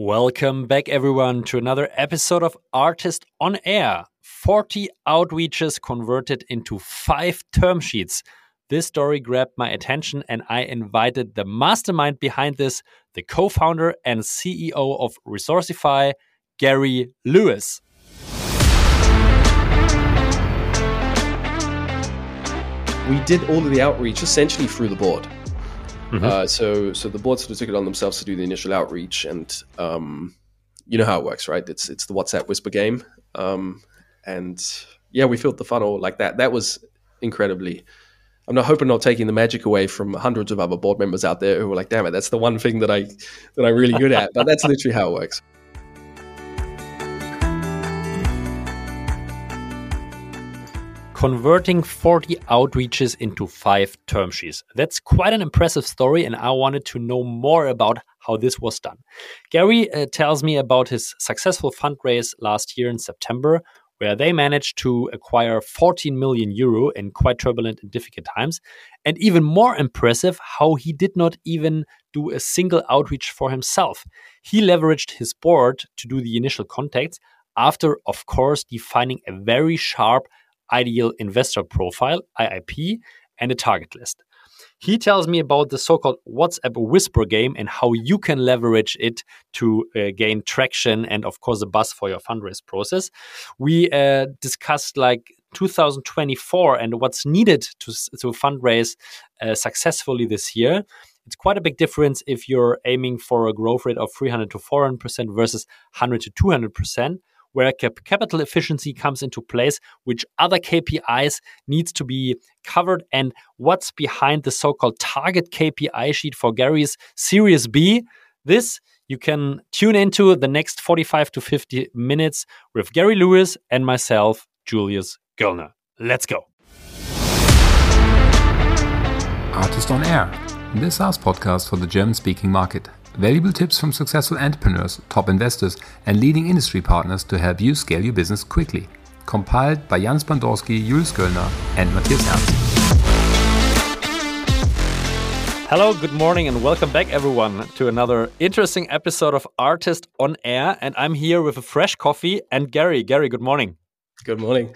Welcome back, everyone, to another episode of Artist on Air 40 outreaches converted into five term sheets. This story grabbed my attention, and I invited the mastermind behind this, the co founder and CEO of Resourcify, Gary Lewis. We did all of the outreach essentially through the board. Mhm. Uh, so, so the board sort of took it on themselves to do the initial outreach, and um, you know how it works, right? It's it's the WhatsApp whisper game, um, and yeah, we filled the funnel like that. That was incredibly. I'm not hoping not taking the magic away from hundreds of other board members out there who were like, "Damn it, that's the one thing that I that I'm really good at." But that's literally how it works. Converting 40 outreaches into five term sheets. That's quite an impressive story, and I wanted to know more about how this was done. Gary uh, tells me about his successful fundraise last year in September, where they managed to acquire 14 million euro in quite turbulent and difficult times. And even more impressive, how he did not even do a single outreach for himself. He leveraged his board to do the initial contacts after, of course, defining a very sharp ideal investor profile, IIP, and a target list. He tells me about the so called WhatsApp whisper game and how you can leverage it to uh, gain traction and, of course, a buzz for your fundraise process. We uh, discussed like 2024 and what's needed to, to fundraise uh, successfully this year. It's quite a big difference if you're aiming for a growth rate of 300 to 400% versus 100 to 200% where cap- capital efficiency comes into place, which other KPIs needs to be covered, and what's behind the so-called target KPI sheet for Gary's Series B. This you can tune into the next 45 to 50 minutes with Gary Lewis and myself, Julius Göllner. Let's go. Artist on Air, the SaaS podcast for the German speaking market. Valuable tips from successful entrepreneurs, top investors, and leading industry partners to help you scale your business quickly. Compiled by Jan Bandorski, Julius Göllner, and Matthias Ernst. Hello, good morning, and welcome back, everyone, to another interesting episode of Artist on Air. And I'm here with a fresh coffee and Gary. Gary, good morning. Good morning.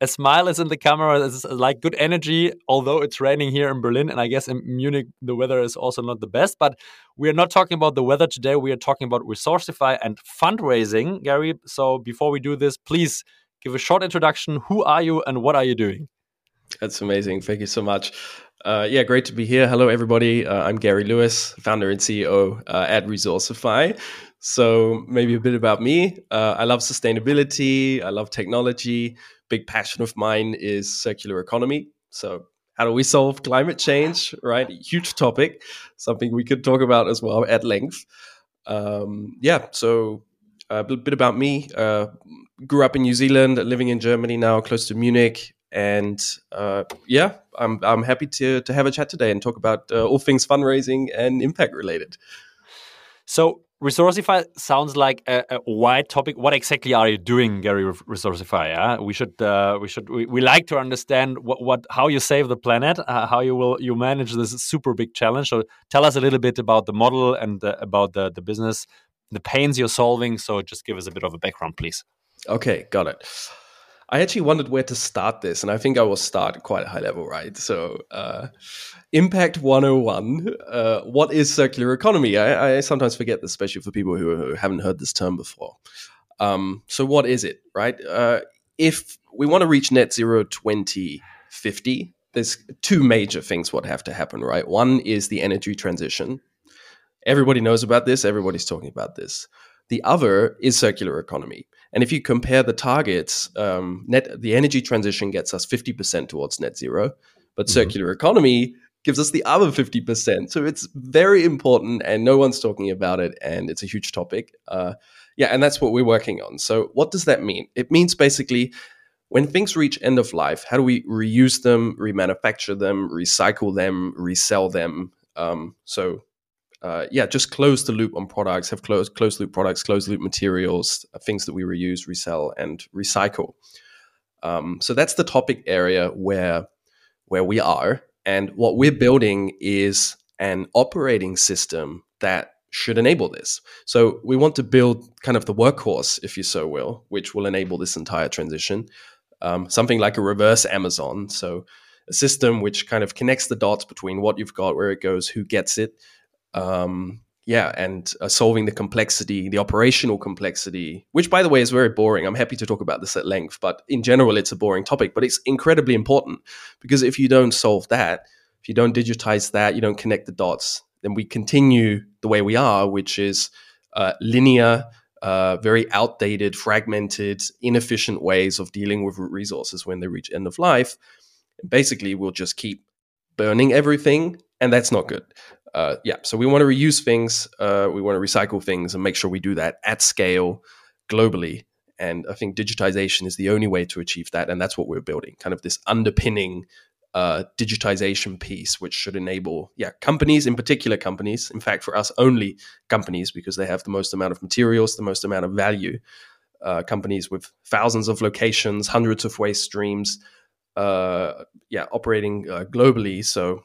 A smile is in the camera. It's like good energy, although it's raining here in Berlin. And I guess in Munich, the weather is also not the best. But we are not talking about the weather today. We are talking about Resourcify and fundraising, Gary. So before we do this, please give a short introduction. Who are you and what are you doing? That's amazing. Thank you so much. Uh, yeah, great to be here. Hello, everybody. Uh, I'm Gary Lewis, founder and CEO uh, at Resourcify. So, maybe a bit about me. Uh, I love sustainability, I love technology. Big passion of mine is circular economy. So, how do we solve climate change? Right? Huge topic, something we could talk about as well at length. Um, yeah, so a bit about me. Uh, grew up in New Zealand, living in Germany now, close to Munich and uh, yeah, I'm I'm happy to to have a chat today and talk about uh, all things fundraising and impact related. So Resourcify sounds like a, a, wide topic. What exactly are you doing, Gary? Resourcify? Yeah? We should uh, we should we, we, like to understand what, what how you save the planet, uh, how you will you manage this super big challenge. So tell us a little bit about the model and uh, about the the business, the pains you're solving. So just give us a bit of a background, please. Okay, got it. I actually wondered where to start this, and I think I will start quite a high level, right? So, uh, Impact 101. Uh, what is circular economy? I, I, sometimes forget this, especially for people who, who haven't heard this term before. Um, so, what is it, right? Uh, if we want to reach net zero 2050, there's two major things what have to happen, right? One is the energy transition. Everybody knows about this, everybody's talking about this. The other is circular economy. And if you compare the targets, um, net the energy transition gets us 50% towards net zero, but mm-hmm. circular economy gives us the other 50%. So it's very important and no one's talking about it and it's a huge topic. Uh, yeah, and that's what we're working on. So what does that mean? It means basically when things reach end of life, how do we reuse them, remanufacture them, recycle them, resell them? Um, so uh, yeah, just close the loop on products, have closed closed loop products, closed loop materials, uh, things that we reuse, resell, and recycle. Um, so that's the topic area where where we are, and what we're building is an operating system that should enable this. So we want to build kind of the workhorse, if you so will, which will enable this entire transition. Um, something like a reverse Amazon. So a system which kind of connects the dots between what you've got, where it goes, who gets it. Um, yeah, and uh, solving the complexity, the operational complexity, which by the way is very boring. I'm happy to talk about this at length, but in general, it's a boring topic, but it's incredibly important because if you don't solve that, if you don't digitize that, you don't connect the dots, then we continue the way we are, which is uh, linear, uh, very outdated, fragmented, inefficient ways of dealing with resources when they reach end of life. Basically, we'll just keep burning everything, and that's not good. Uh, yeah, so we want to reuse things, uh, we want to recycle things, and make sure we do that at scale globally. And I think digitization is the only way to achieve that, and that's what we're building. Kind of this underpinning uh, digitization piece, which should enable, yeah, companies, in particular companies, in fact, for us, only companies, because they have the most amount of materials, the most amount of value. Uh, companies with thousands of locations, hundreds of waste streams, uh, yeah, operating uh, globally. So,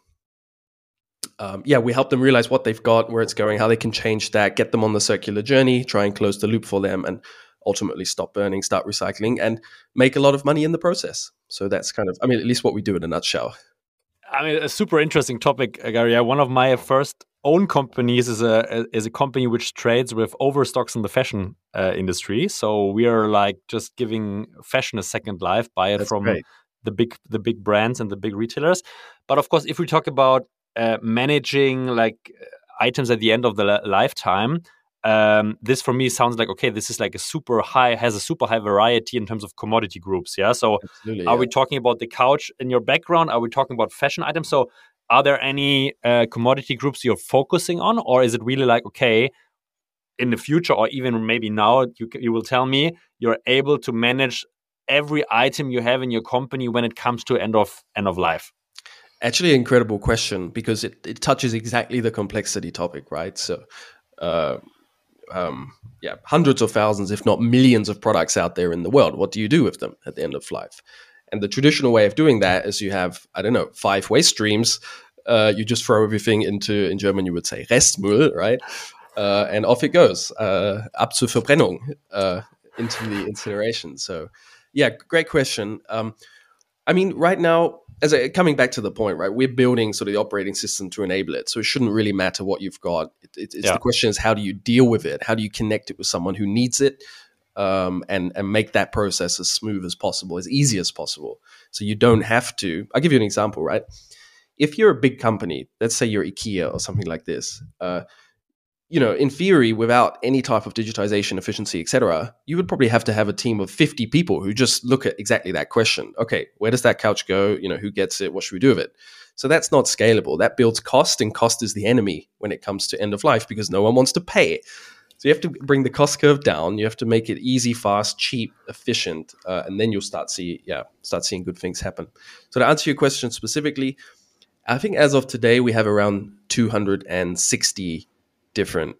um, yeah, we help them realize what they've got, where it's going, how they can change that, get them on the circular journey, try and close the loop for them, and ultimately stop burning, start recycling, and make a lot of money in the process. So that's kind of, I mean, at least what we do in a nutshell. I mean, a super interesting topic, uh, Gary. One of my first own companies is a is a company which trades with overstocks in the fashion uh, industry. So we are like just giving fashion a second life, buy it That's from great. the big the big brands and the big retailers. But of course, if we talk about uh, managing like items at the end of the lifetime, um, this for me sounds like okay this is like a super high has a super high variety in terms of commodity groups yeah? So Absolutely, are yeah. we talking about the couch in your background? Are we talking about fashion items? So are there any uh, commodity groups you're focusing on or is it really like okay in the future or even maybe now you, you will tell me you're able to manage every item you have in your company when it comes to end of end of life Actually, incredible question because it, it touches exactly the complexity topic, right? So, uh, um, yeah, hundreds of thousands, if not millions, of products out there in the world. What do you do with them at the end of life? And the traditional way of doing that is you have, I don't know, five waste streams. Uh, you just throw everything into, in German, you would say Restmüll, right? Uh, and off it goes, uh, ab zur Verbrennung, uh, into the incineration. So, yeah, great question. Um, I mean, right now, as a, coming back to the point, right? We're building sort of the operating system to enable it, so it shouldn't really matter what you've got. It, it, it's Yeah. the question is how do you deal with it? How do you connect it with someone who needs it, um, and and make that process as smooth as possible, as easy as possible, so you don't have to. I'll give you an example, right? If you're a big company, let's say you're IKEA or something like this, uh, you know, in theory, without any type of digitization, efficiency, etc., you would probably have to have a team of 50 people who just look at exactly that question. Okay, where does that couch go? You know, who gets it? What should we do with it? So that's not scalable. That builds cost, and cost is the enemy when it comes to end of life because no one wants to pay. So you have to bring the cost curve down. You have to make it easy, fast, cheap, efficient, uh, and then you'll start see yeah start seeing good things happen. So to answer your question specifically, I think as of today we have around 260 different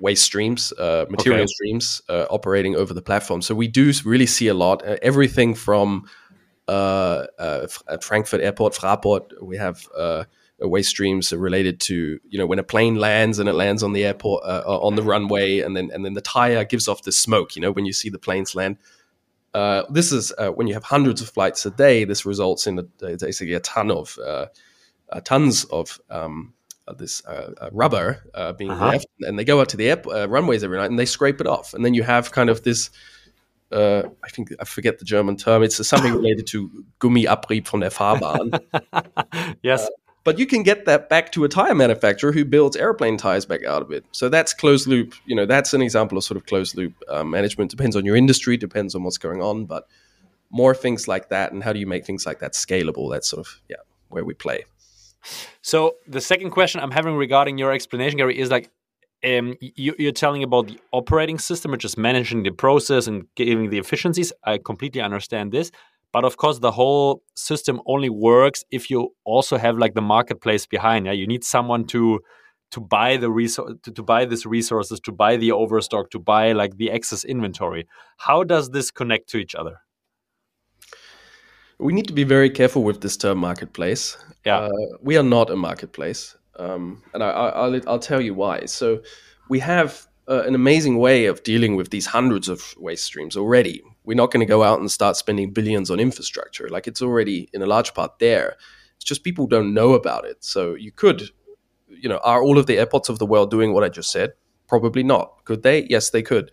waste streams, uh, material Okay. streams uh, operating over the platform. So we do really see a lot. Uh, everything from uh, uh, at Frankfurt Airport, Fraport, we have uh, waste streams related to you know when a plane lands and it lands on the airport uh, on the runway, and then and then the tire gives off the smoke. You know when you see the planes land. Uh, this is uh, when you have hundreds of flights a day. This results in a, basically a ton of uh, uh, tons of um, this uh, uh, rubber uh, being Uh-huh. left, and they go out to the air, uh, runways every night and they scrape it off, and then you have kind of this. Uh, I think I forget the German term. It's something related to Gummiabrieb von der Fahrbahn. yes but you can get that back to a tire manufacturer who builds airplane tires back out of it. So that's closed loop. You know, that's an example of sort of closed loop uh, management. Depends on your industry, depends on what's going on, but more things like that. And how do you make things like that scalable? That's sort of yeah where we play. So the second question I'm having regarding your explanation, Gary, is like um, you, you're telling about the operating system, which is managing the process and giving the efficiencies. I completely understand this, but of course, the whole system only works if you also have like the marketplace behind. Yeah, you need someone to to buy the resource to, to buy these resources, to buy the overstock, to buy like the excess inventory. How does this connect to each other? We need to be very careful with this term marketplace. Yeah. Uh, we are not a marketplace. um, and I, will I'll tell you why. So we have uh, an amazing way of dealing with these hundreds of waste streams already. We're not going to go out and start spending billions on infrastructure. Like it's already in a large part there. It's just people don't know about it. So you could, you know, are all of the airports of the world doing what I just said? Probably not. Could they? Yes, they could.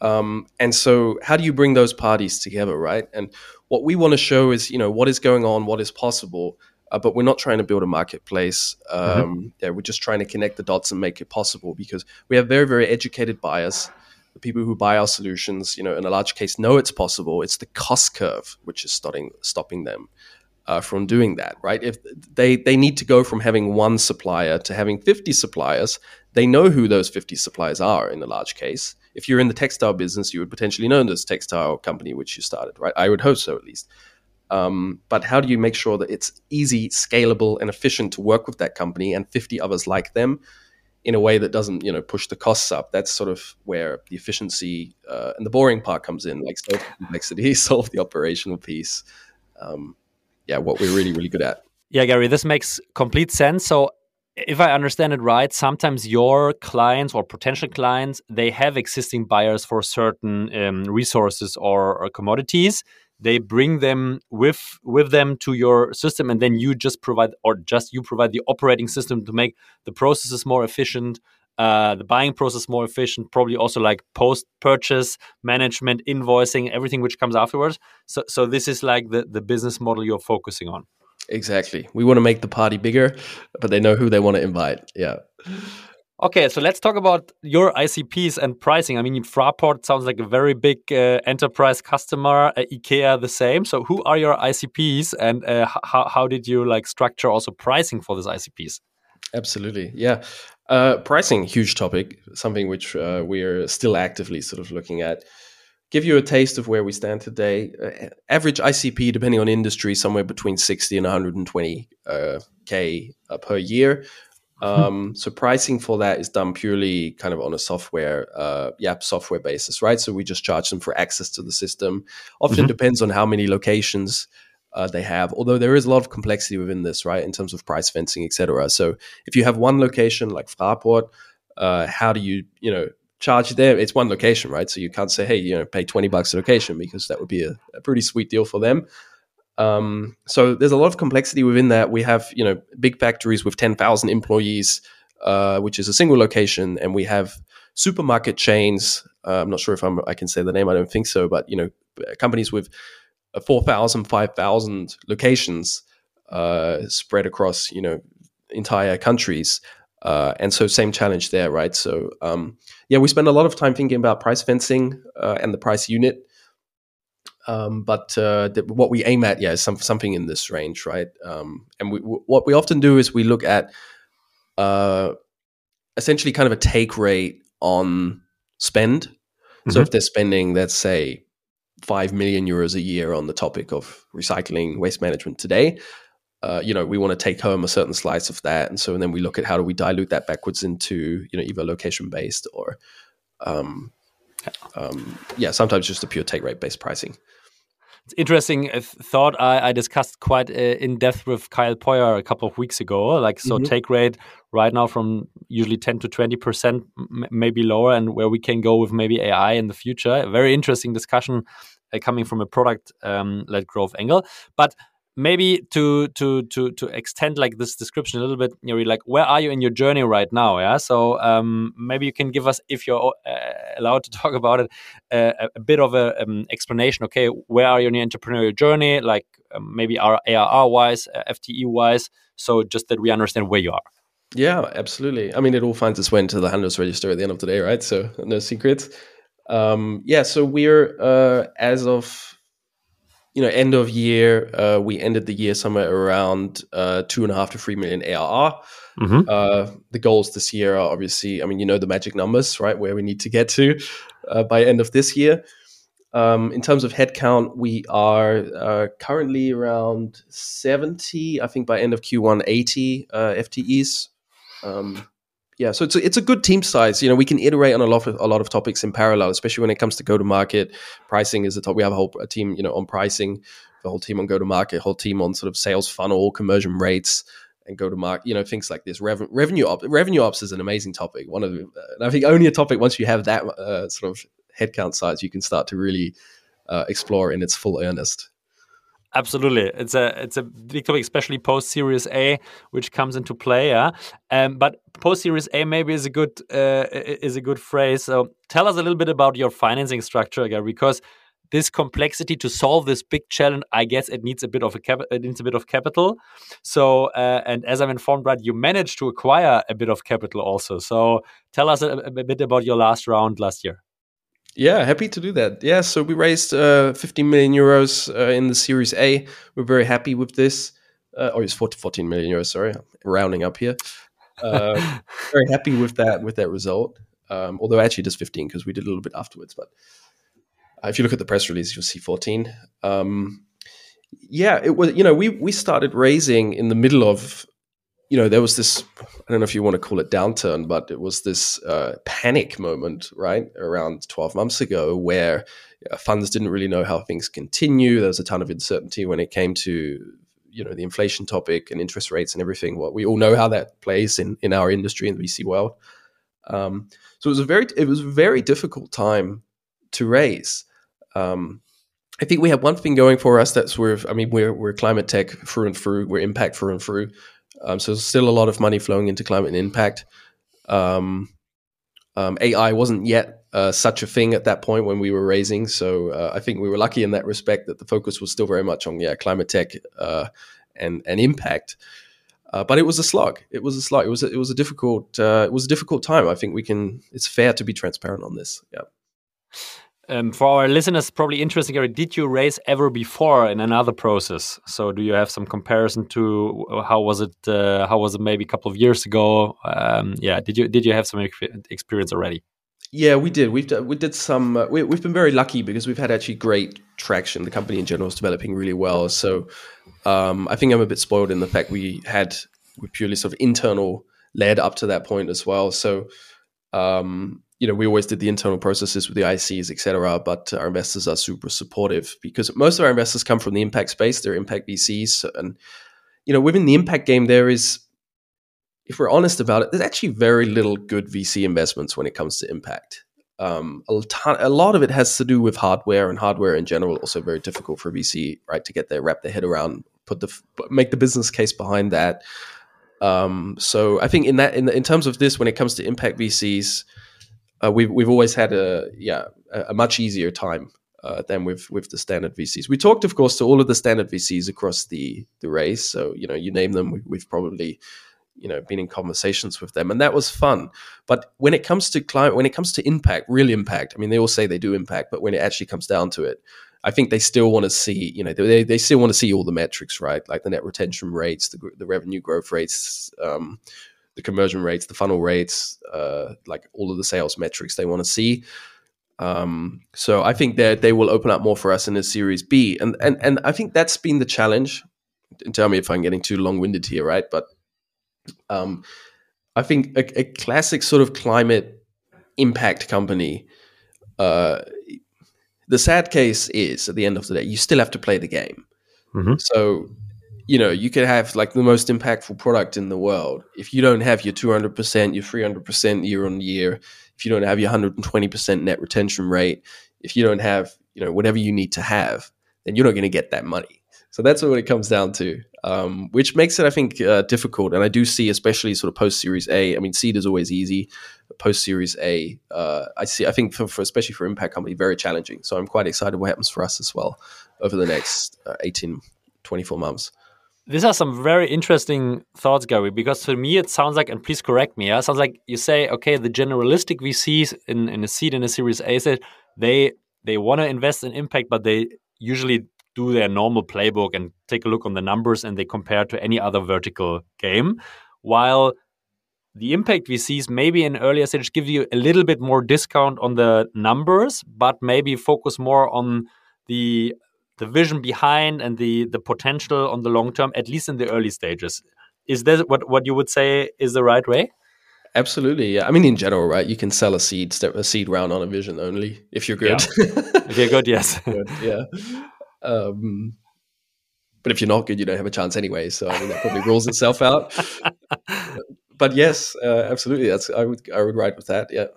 Um, and so, how do you bring those parties together, right? And what we want to show is, you know, what is going on, what is possible, uh, but we're not trying to build a marketplace. Mm-hmm. Um, mm-hmm. Yeah, we're just trying to connect the dots and make it possible because we have very, very educated buyers. The people who buy our solutions, you know, in a large case, know it's possible. It's the cost curve which is stopping stopping them uh, from doing that, right? If they they need to go from having one supplier to having fifty suppliers, they know who those fifty suppliers are in a large case. If you're in the textile business, you would potentially know this textile company which you started, right? I would hope so at least. Um, but how do you make sure that it's easy, scalable, and efficient to work with that company and 50 others like them in a way that doesn't, you know, push the costs up? That's sort of where the efficiency uh, and the boring part comes in, like solve complexity, solve the operational piece. Um, yeah, what we're really, really good at. Yeah, Gary, this makes complete sense. So if I understand it right, sometimes your clients or potential clients they have existing buyers for certain um, resources or, or, commodities. They bring them with with them to your system and then you just provide or just you provide the operating system to make the processes more efficient uh, the buying process more efficient probably also like post purchase management invoicing everything which comes afterwards. So so this is like the the business model you're focusing on exactly we want to make the party bigger but they know who they want to invite yeah Okay, so let's talk about your ICPs and pricing. I mean, Fraport sounds like a very big uh, enterprise customer. Uh, IKEA the same. So, who are your ICPs, and uh, how how did you like structure also pricing for these ICPs? Absolutely, yeah. Uh, pricing, huge topic, something which uh, we are still actively sort of looking at. Give you a taste of where we stand today. Uh, average ICP, depending on industry, somewhere between sixty and one hundred and twenty k per year um, so pricing for that is done purely kind of on a software, uh, yeah, software basis, right? So we just charge them for access to the system. Often mm-hmm. depends on how many locations uh, they have. Although there is a lot of complexity within this, right, in terms of price fencing, etc. So if you have one location like Fraport, uh, how do you, you know, charge them? It's one location, right? So you can't say, hey, you know, pay twenty bucks a location because that would be a, a pretty sweet deal for them. Um, so there's a lot of complexity within that. We have you know big factories with 10,000 employees, uh, which is a single location, and we have supermarket chains. Uh, I'm not sure if I'm, I can say the name. I don't think so, but you know companies with 4,000, 5,000 locations uh, spread across you know entire countries. Uh, and so same challenge there, right? So um, yeah, we spend a lot of time thinking about price fencing uh, and the price unit. Um, but uh, the, what we aim at, yeah, is some, something in this range, right? Um, and we, w- what we often do is we look at uh, essentially kind of a take rate on spend. Mm-hmm. So if they're spending, let's say, five million euros a year on the topic of recycling waste management today, uh, you know, we want to take home a certain slice of that, and so and then we look at how do we dilute that backwards into you know either location based or um, um, yeah, sometimes just a pure take rate based pricing. It's interesting uh, thought I, I discussed quite uh, in depth with Kyle Poyar a couple of weeks ago. Like, so mm -hmm. take rate right now from usually 10 to 20%, maybe lower, and where we can go with maybe AI in the future. A very interesting discussion uh, coming from a product um, led growth angle. But maybe to to to to extend like this description a little bit know like where are you in your journey right now yeah? So um, maybe you can give us if you're uh, allowed to talk about it uh, a bit of a um, explanation okay where are you in your entrepreneurial journey like um, maybe our arr wise uh, fte wise so just that we understand where you are. Yeah absolutely. I mean it all finds its way into the Handelsregister at the end of the day right? So no secrets. Um, yeah so we're uh, as of you know, end of year, uh, we ended the year somewhere around uh, two and a half to three million ARR. Mm-hmm. Uh, the goals this year are obviously, I mean, you know, the magic numbers, right? Where we need to get to uh, by end of this year. Um, in terms of headcount, we are uh, currently around 70. I think by end of Q1, 80 uh, FTEs. Um, yeah, so it's a, it's a good team size. You know, we can iterate on a lot of a lot of topics in parallel, especially when it comes to go to market. Pricing is a top. We have a whole a team, you know, on pricing, the whole team on go to market, whole team on sort of sales funnel, conversion rates, and go to market. You know, things like this. Reven- revenue op- revenue ops is an amazing topic. One of the, and I think only a topic once you have that uh, sort of headcount size, you can start to really uh, explore in its full earnest. Absolutely, it's a it's a big topic, especially post Series A, which comes into play. Yeah, um, but post Series A maybe is a good uh, is a good phrase. So tell us a little bit about your financing structure, again, because this complexity to solve this big challenge, I guess it needs a bit of a cap- it needs a bit of capital. So, uh, and as I'm informed, right, you managed to acquire a bit of capital also. So, tell us a, a bit about your last round last year. Yeah, happy to do that. Yeah, so we raised uh, 15 million euros uh, in the Series A. We're very happy with this. Uh, oh, it's 14 million euros. Sorry, I'm rounding up here. Uh, very happy with that with that result. Um, although actually just 15 because we did a little bit afterwards. But uh, if you look at the press release, you'll see 14. Um, yeah, it was. You know, we we started raising in the middle of you know, there was this, I don't know if you want to call it downturn, but it was this uh, panic moment, right, around 12 months ago where yeah, funds didn't really know how things continue. There was a ton of uncertainty when it came to, you know, the inflation topic and interest rates and everything. Well, we all know how that plays in, in our industry in the VC world. Um, so it was a very, it was a very difficult time to raise. Um, I think we have one thing going for us that's we're, I mean, we're, we're climate tech through and through, we're impact through and through. Um, so still a lot of money flowing into climate and impact. Um, um, AI wasn't yet uh, such a thing at that point when we were raising. So uh, I think we were lucky in that respect that the focus was still very much on yeah climate tech uh, and and impact. Uh, but it was a slog. It was a slog. It was a, it was a difficult uh, it was a difficult time. I think we can. It's fair to be transparent on this. Yeah. Um, for our listeners, probably interesting. Did you raise ever before in another process? So, do you have some comparison to how was it? Uh, how was it maybe a couple of years ago? Um, yeah, did you did you have some experience already? Yeah, we did. We've we did some. Uh, we, have been very lucky because we've had actually great traction. The company in general is developing really well. So, um, I think I'm a bit spoiled in the fact we had we purely sort of internal led up to that point as well. So, um, you know, we always did the internal processes with the ICs, et cetera, but our investors are super supportive because most of our investors come from the impact space. They're impact VCs. And, you know, within the impact game, there is, if we're honest about it, there's actually very little good VC investments when it comes to impact. Um, a, ton, a lot of it has to do with hardware and hardware in general, also very difficult for VC, right, to get their wrap their head around, put the, make the business case behind that. Um, so I think in that, in, in terms of this, when it comes to impact VCs, uh, we've we've always had a yeah a, much easier time uh, than with with the standard VCs. We talked, of course, to all of the standard VCs across the the race. So you know, you name them, we, we've probably you know been in conversations with them, and that was fun. But when it comes to climate, when it comes to impact, real impact, I mean, they all say they do impact, but when it actually comes down to it. I think they still want to see, you know, they, they still want to see all the metrics, right? Like the net retention rates, the, the revenue growth rates, um, the conversion rates, the funnel rates, uh, like all of the sales metrics they want to see. Um, so I think that they will open up more for us in a Series B, and and and I think that's been the challenge. And tell me if I'm getting too long winded here, right? But um, I think a, a, classic sort of climate impact company. Uh, the sad case is at the end of the day, you still have to play the game. Mm-hmm. So you know, you could have like the most impactful product in the world. If you don't have your 200%, your 300% year on year, if you don't have your 120% net retention rate, if you don't have, you know, whatever you need to have, then you're not going to get that money. So that's what it comes down to, um, which makes it, I think, uh, difficult. And I do see, especially sort of post Series A. I mean, seed is always easy. Post Series A, uh, I see. I think for, for, especially for impact company, very challenging. So I'm quite excited what happens for us as well over the next uh, 18, 24 months. These are some very interesting thoughts, Gary, because to me it sounds like, and please correct me, yeah, it sounds like you say, okay, the generalistic VCs in, in a seed in a series A said they they want to invest in impact, but they usually do their normal playbook and take a look on the numbers and they compare to any other vertical game. While the impact VCs maybe in earlier stage give you a little bit more discount on the numbers, but maybe focus more on the the vision behind and the the potential on the long term, at least in the early stages. Is that what what you would say is the right way? Absolutely, yeah. I mean, in general, right? You can sell a seed a seed round on a vision only if you're good. Yeah. if you're good, yes. good, yeah. Um, but if you're not good, you don't have a chance anyway. So I mean, that probably rules itself out. but yes, uh, absolutely. That's I would I would ride with that. Yeah.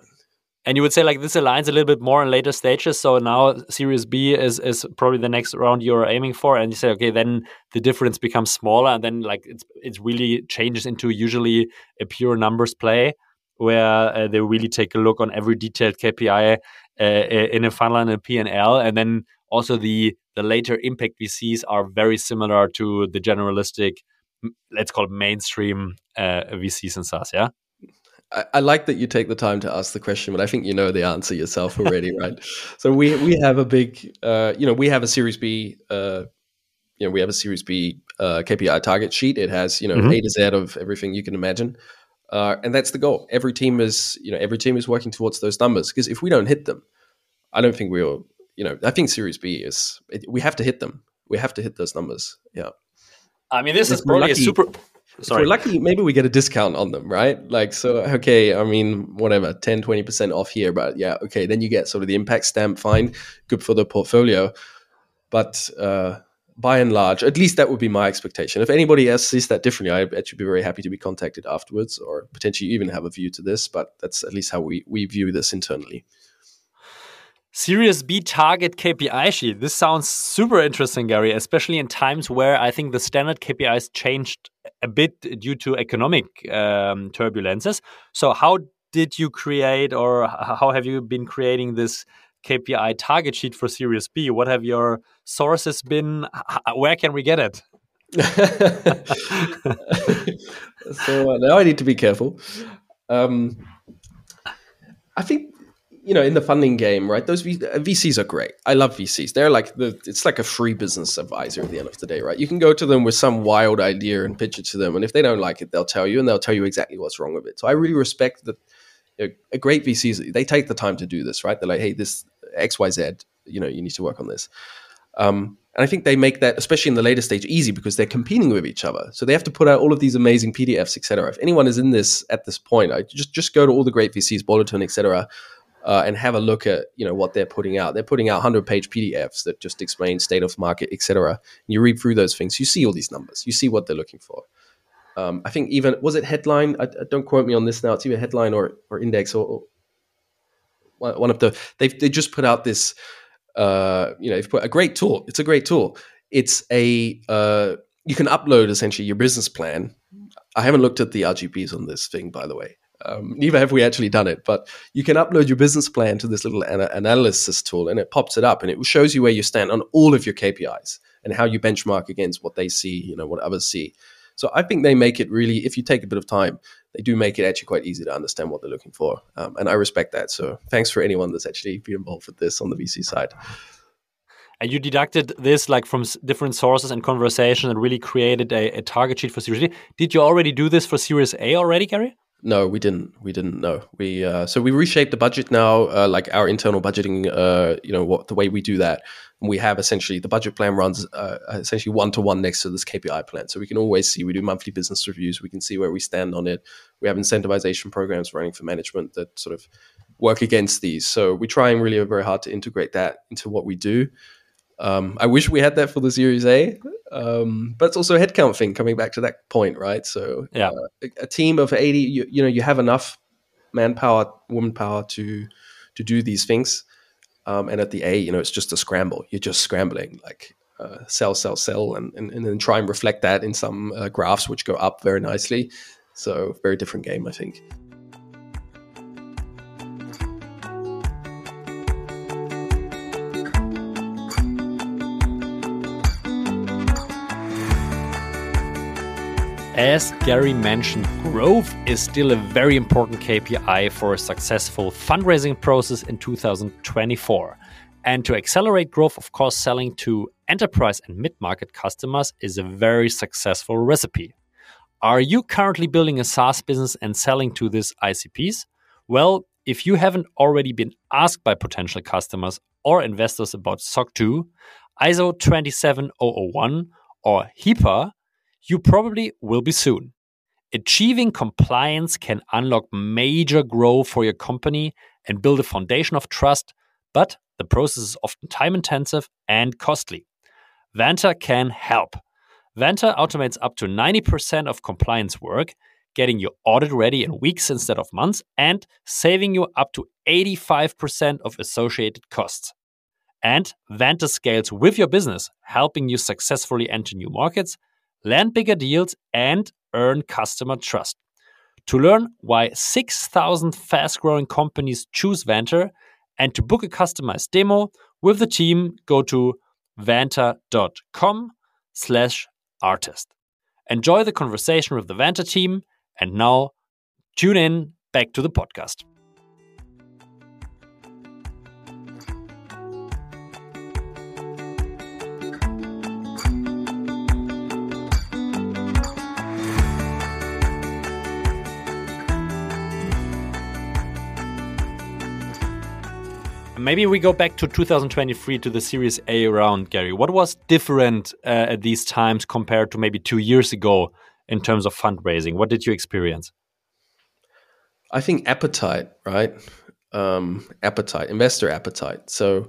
And you would say like this aligns a little bit more in later stages. So now Series B is is probably the next round you're aiming for, and you say okay, then the difference becomes smaller, and then like it's it's really changes into usually a pure numbers play where uh, they really take a look on every detailed KPI uh, in a funnel and a P&L, and then also the the later impact VCs are very similar to the generalistic, let's call it mainstream uh, VCs and SaaS. Yeah. I, I like that you take the time to ask the question, but I think you know the answer yourself already, right? So we we have a big, uh, you know, we have a Series B, uh, you know, we have a Series B uh, KPI target sheet. It has you know mm-hmm. A to Z of everything you can imagine, uh, and that's the goal. Every team is, you know, every team is working towards those numbers because if we don't hit them, I don't think we'll, you know, I think Series B is it, we have to hit them. We have to hit those numbers. Yeah. I mean, this if is probably lucky, a super Sorry. We're lucky, maybe we get a discount on them, right? Like, so, okay, I mean, whatever, 10, 20% off here, but yeah, okay, then you get sort of the impact stamp, fine, good for the portfolio. But uh, by and large, at least that would be my expectation. If anybody else sees that differently, I'd actually be very happy to be contacted afterwards or potentially even have a view to this, but that's at least how we, we view this internally. Series B target KPI sheet. This sounds super interesting, Gary, especially in times where I think the standard KPIs changed a bit due to economic um, turbulences. So, how did you create or how have you been creating this KPI target sheet for Series B? What have your sources been? Where can we get it? so uh, now I need to be careful. Um, I think you know, in the funding game, right? Those v- VCs are great. I love VCs. They're like the it's like a free business advisor at the end of the day, right? You can go to them with some wild idea and pitch it to them, and if they don't like it, they'll tell you, and they'll tell you exactly what's wrong with it. So I really respect that. You know, a great VCs they take the time to do this, right? They're like, hey, this X Y Z, you know, you need to work on this. Um, and I think they make that, especially in the later stage, easy because they're competing with each other. So they have to put out all of these amazing PDFs, etc. If anyone is in this at this point, I just just go to all the great VCs, Balderton, etc uh, and have a look at you know what they're putting out. They're putting out 100 page PDFs that just explain state of the market, etc. You read through those things, you see all these numbers, you see what they're looking for. Um, I think even was it headline? I, don't quote me on this now. It's either headline or or index or, or one of the they they just put out this. Uh, you know, they've put a great tool. It's a great tool. It's a uh, you can upload essentially your business plan. I haven't looked at the AGBs on this thing, by the way. Um, neither have we actually done it, but you can upload your business plan to this little ana- analysis tool and it pops it up and it shows you where you stand on all of your KPIs and how you benchmark against what they see, you know, what others see. So I think they make it really, if you take a bit of time, they do make it actually quite easy to understand what they're looking for. Um, and I respect that. So thanks for anyone that's actually been involved with this on the VC side. And you deducted this like from different sources and conversation and really created a, a target sheet for Series A. Did you already do this for Series A already, Gary? No, we didn't. We didn't know. We uh, so we reshaped the budget now, uh, like our internal budgeting. Uh, you know what the way we do that. we have essentially the budget plan runs uh, essentially one to one next to this KPI plan, so we can always see. We do monthly business reviews. We can see where we stand on it. We have incentivization programs running for management that sort of work against these. So we try and really very hard to integrate that into what we do. Um, I wish we had that for the Series A, um, but it's also a headcount thing. Coming back to that point, right? So, yeah, uh, a, a, team of eighty, you, you, know, you have enough manpower, woman power to to do these things. Um, and at the A, you know, it's just a scramble. You're just scrambling, like uh, sell, sell, sell, and, and, and then try and reflect that in some uh, graphs which go up very nicely. So, very different game, I think. As Gary mentioned, growth is still a very important KPI for a successful fundraising process in 2024. And to accelerate growth, of course, selling to enterprise and mid market customers is a very successful recipe. Are you currently building a SaaS business and selling to these ICPs? Well, if you haven't already been asked by potential customers or investors about SOC 2, ISO 27001, or HIPAA, you probably will be soon. Achieving compliance can unlock major growth for your company and build a foundation of trust, but the process is often time intensive and costly. Vanta can help. Vanta automates up to 90% of compliance work, getting your audit ready in weeks instead of months, and saving you up to 85% of associated costs. And Vanta scales with your business, helping you successfully enter new markets, land bigger deals, and earn customer trust. To learn why 6,000 fast growing companies choose Vanta and to book a customized demo with the team, go to vanta.com slash artist. Enjoy the conversation with the Vanta team and now tune in back to the podcast. Maybe we go back to 2023 to the Series A round, Gary. What was different uh, at these times compared to maybe two years ago in terms of fundraising? What did you experience? I think appetite, right? Um, appetite, investor appetite. So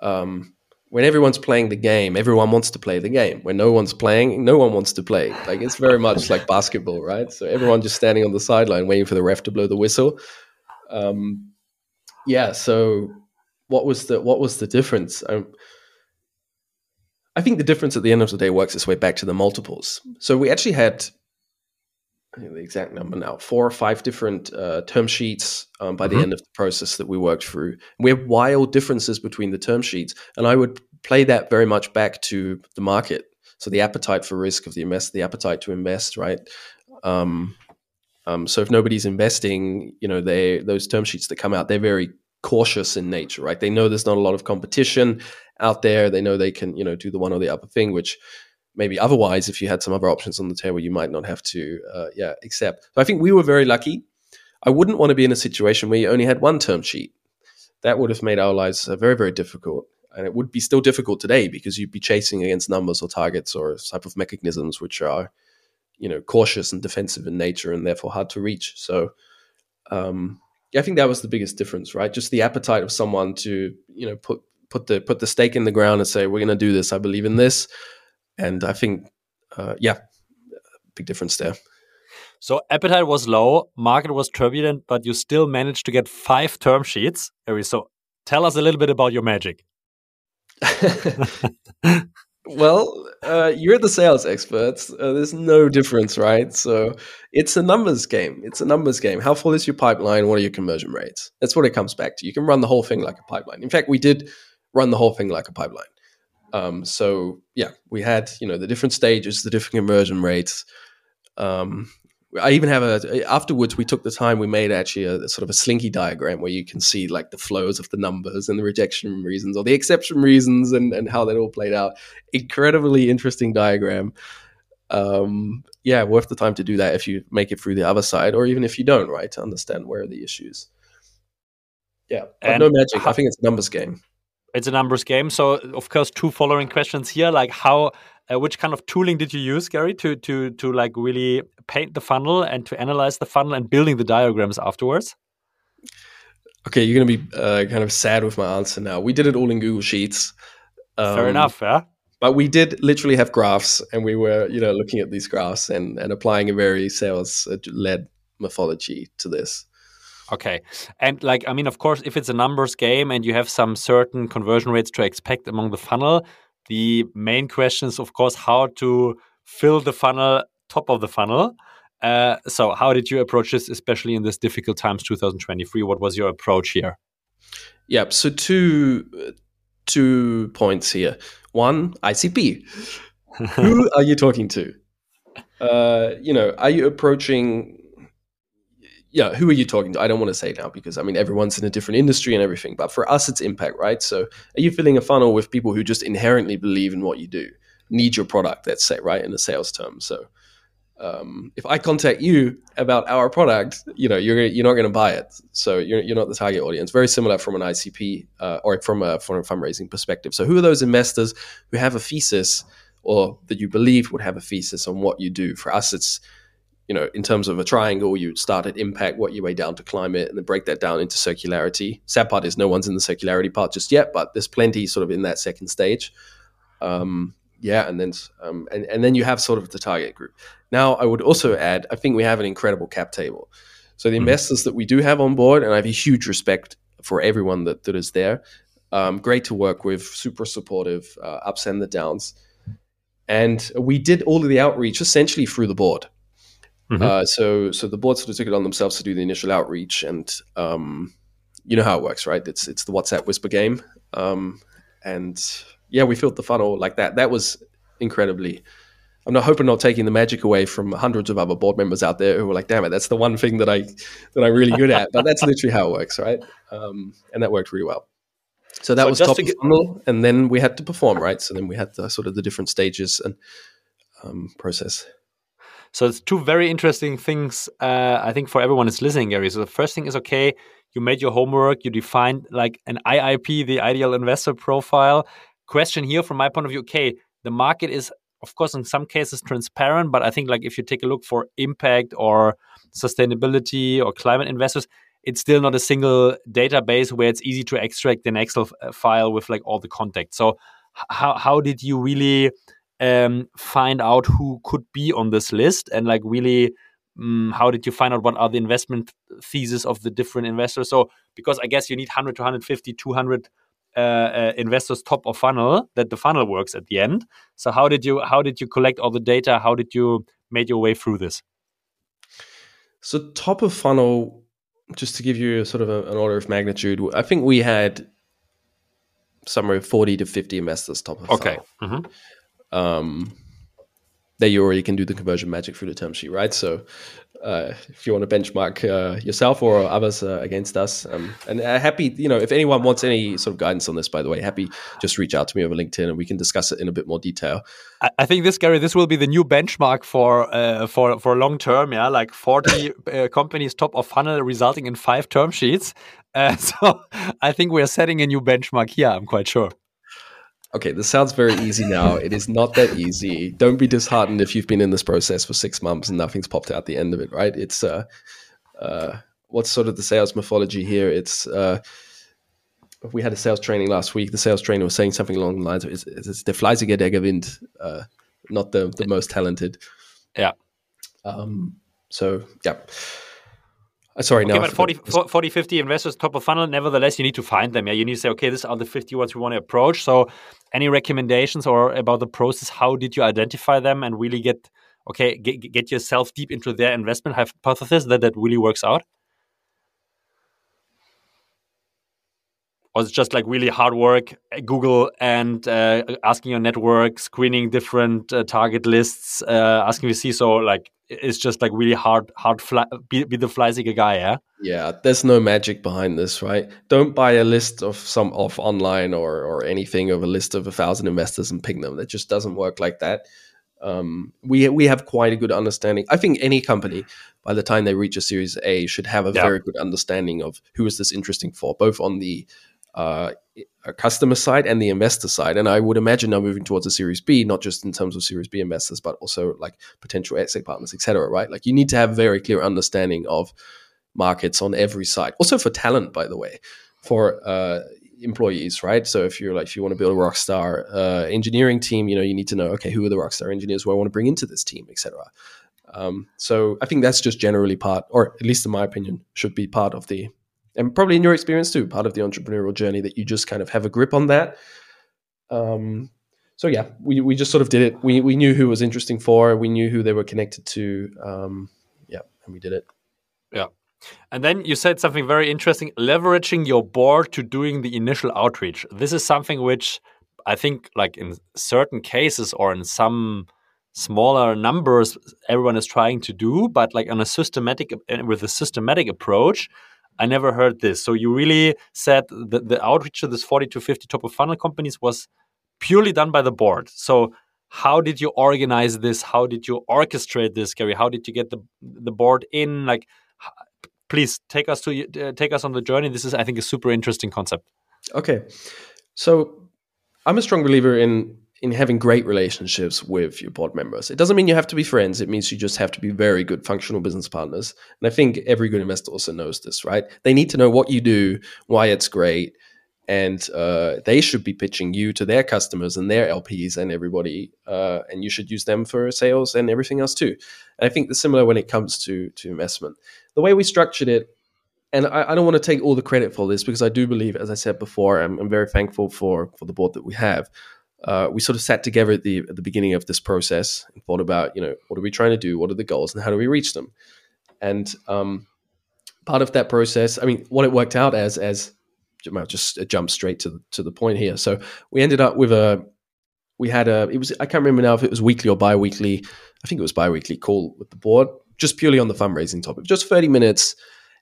um, when everyone's playing the game, everyone wants to play the game. When no one's playing, no one wants to play. Like it's very much like basketball, right? So everyone just standing on the sideline waiting for the ref to blow the whistle. Um, yeah, so what was the what was the difference? Um, I think the difference at the end of the day works its way back to the multiples. So we actually had the exact number now four or five different uh, term sheets um, by mm-hmm. the end of the process that we worked through. We have wild differences between the term sheets, and I would play that very much back to the market. So the appetite for risk of the investor, the appetite to invest, right? Um, um, so if nobody's investing, you know, they those term sheets that come out, they're very cautious in nature, right? They know there's not a lot of competition out there. They know they can, you know, do the one or the other thing, which maybe otherwise, if you had some other options on the table, you might not have to, uh, yeah, accept. So I think we were very lucky. I wouldn't want to be in a situation where you only had one term sheet. That would have made our lives uh, very, very difficult. And it would be still difficult today because you'd be chasing against numbers or targets or type of mechanisms which are, you know, cautious and defensive in nature and therefore hard to reach. So, um, I think that was the biggest difference, right? Just the appetite of someone to, you know, put put the put the stake in the ground and say, "We're going to do this. I believe in this." And I think, uh, yeah, big difference there. So appetite was low, market was turbulent, but you still managed to get five term sheets. So tell us a little bit about your magic. Well, uh, you're the sales experts. Uh, there's no difference, right? So it's a numbers game. It's a numbers game. How full is your pipeline? What are your conversion rates? That's what it comes back to. You can run the whole thing like a pipeline. In fact, we did run the whole thing like a pipeline. Um, so yeah, we had you know the different stages, the different conversion rates. Um, I even have a afterwards we took the time we made actually a, a, sort of a Sankey diagram where you can see like the flows of the numbers and the rejection reasons or the exception reasons and, and how that all played out. Incredibly interesting diagram. Um, yeah, worth the time to do that if you make it through the other side or even if you don't, right? To understand where are the issues. Yeah, no magic. How, I think it's a numbers game. It's a numbers game. So of course, two following questions here, like how uh, which kind of tooling did you use, Gary, to to to like really paint the funnel and to analyze the funnel and building the diagrams afterwards? Okay, you're gonna be uh, kind of sad with my answer now. We did it all in Google Sheets. Um, Fair enough, yeah. But we did literally have graphs, and we were, you know, looking at these graphs and and applying a very sales led methodology to this. Okay. And like, I mean, of course, if it's a numbers game and you have some certain conversion rates to expect among the funnel, the main question is, of course, how to fill the funnel, top of the funnel. Uh, so, how did you approach this, especially in this difficult times, 2023? What was your approach here? Yeah, so two two points here. One, ICP. Who are you talking to? Uh, you know, are you approaching yeah, who are you talking to? I don't want to say now because I mean everyone's in a different industry and everything. But for us, it's impact, right? So are you filling a funnel with people who just inherently believe in what you do, need your product? Let's say, right, in the sales term. So um, if I contact you about our product, you know you're you're not going to buy it. So you're you're not the target audience. Very similar from an ICP uh, or from a from a fundraising perspective. So who are those investors who have a thesis or that you believe would have a thesis on what you do? For us, it's you know, in terms of a triangle, you start at impact, work your way down to climate, and then break that down into circularity. Sad part is no one's in the circularity part just yet, but there's plenty sort of in that second stage. Um, yeah, and then um, and and then you have sort of the target group. Now, I would also add, I think we have an incredible cap table. So the mm-hmm. investors that we do have on board, and I have a huge respect for everyone that, that is there. Um, great to work with, super supportive, uh, ups and the downs. And we did all of the outreach essentially through the board. Mm-hmm. Uh, so, so the board sort of took it on themselves to do the initial outreach, and um, you know how it works, right? It's it's the WhatsApp whisper game, um, and yeah, we filled the funnel like that. That was incredibly. I'm not hoping not taking the magic away from hundreds of other board members out there who were like, "Damn it, that's the one thing that I that I'm really good at." But that's literally how it works, right? Um, and that worked really well. So that so was top of get- funnel, and then we had to perform, right? So then we had the sort of the different stages and um, process. So it's two very interesting things. Uh, I think for everyone is listening, Gary. So the first thing is okay. You made your homework. You defined like an IIP, the ideal investor profile. Question here from my point of view. Okay, the market is of course in some cases transparent, but I think like if you take a look for impact or sustainability or climate investors, it's still not a single database where it's easy to extract an Excel uh, file with like all the contact. So how how did you really um, find out who could be on this list and like really um, how did you find out what are the investment thesis of the different investors? So because I guess you need 100 to 150, 200 uh, uh, investors top of funnel that the funnel works at the end. So how did you how did you collect all the data? How did you made your way through this? So top of funnel just to give you sort of a, an order of magnitude, I think we had somewhere 40 to 50 investors top of okay. Mm-hmm. Um, there you already can do the conversion magic through the term sheet, right? So uh, if you want to benchmark uh, yourself or others uh, against us. Um, and uh, happy, you know, if anyone wants any sort of guidance on this, by the way, happy just reach out to me over LinkedIn and we can discuss it in a bit more detail. I, I think this, Gary, this will be the new benchmark for uh, for for long term. Yeah, like forty uh, companies top of funnel, resulting in five term sheets. so I think we are setting a new benchmark here. I'm quite sure. Okay, this sounds very easy now. it is not that easy. Don't be disheartened if you've been in this process for six months and nothing's popped out the end of it, right? It's uh, uh, what's sort of the sales mythology here? It's uh, we had a sales training last week. The sales trainer was saying something along the lines of "It's, it's der Fleißige, der gewinnt," uh, not the the most talented. Yeah. Um, so yeah. Uh, sorry, okay, no. But 40, 40, 50 investors top of funnel. Nevertheless, you need to find them. Yeah, you need to say, okay, these are the 50 ones we want to approach. So, any recommendations or about the process? How did you identify them and really get okay get, get yourself deep into their investment hypothesis that that really works out? Or it's just like really hard work, uh, Google and uh, asking your network, screening different uh, target lists, uh, asking VC. So like it's just like really hard, hard fly, be, be the fleißige guy, yeah. Yeah, there's no magic behind this, right? Don't buy a list of some off online or or anything of a list of a thousand investors and ping them. That just doesn't work like that. Um, we we have quite a good understanding. I think any company, by the time they reach a Series A, should have a yeah. very good understanding of who is this interesting for, both on the uh, customer side and the investor side. And I would imagine now moving towards a Series B, not just in terms of Series B investors, but also like potential exit partners, etc. Right? Like you need to have very clear understanding of markets on every side. Also for talent, by the way, for uh, employees, right? So if you're like if you want to build a rockstar uh, engineering team, you know you need to know okay who are the rockstar engineers who I want to bring into this team, etc. Um, so I think that's just generally part, or at least in my opinion, should be part of the and probably in your experience too, part of the entrepreneurial journey that you just kind of have a grip on that. Um, so yeah, we, we just sort of did it. We we knew who was interesting for. We knew who they were connected to. Um, yeah, and we did it. Yeah. And then you said something very interesting, leveraging your board to doing the initial outreach. This is something which I think, like in certain cases or in some smaller numbers, everyone is trying to do, but like on a systematic with a systematic approach, I never heard this. So you really said that the outreach to this 40 to 50 top of funnel companies was purely done by the board. So how did you organize this? How did you orchestrate this, Gary? How did you get the the board in? Like, please take us to uh, take us on the journey. This is, I think, a super interesting concept. Okay, so I'm a strong believer in in having great relationships with your board members. It doesn't mean you have to be friends. It means you just have to be very good functional business partners. And I think every good investor also knows this, right? They need to know what you do, why it's great, and uh, they should be pitching you to their customers and their LPs and everybody, uh, and you should use them for sales and everything else too. And I think it's similar when it comes to to investment. The way we structured it, and I, I don't want to take all the credit for this because I do believe, as I said before, I'm, I'm very thankful for for the board that we have. Uh, we sort of sat together at the at the beginning of this process and thought about, you know, what are we trying to do? What are the goals, and how do we reach them? And um, part of that process, I mean, what it worked out as as well, just jump straight to the, to the point here. So we ended up with a we had a it was I can't remember now if it was weekly or bi-weekly. I think it was bi-weekly call with the board just purely on the fundraising topic. Just 30 minutes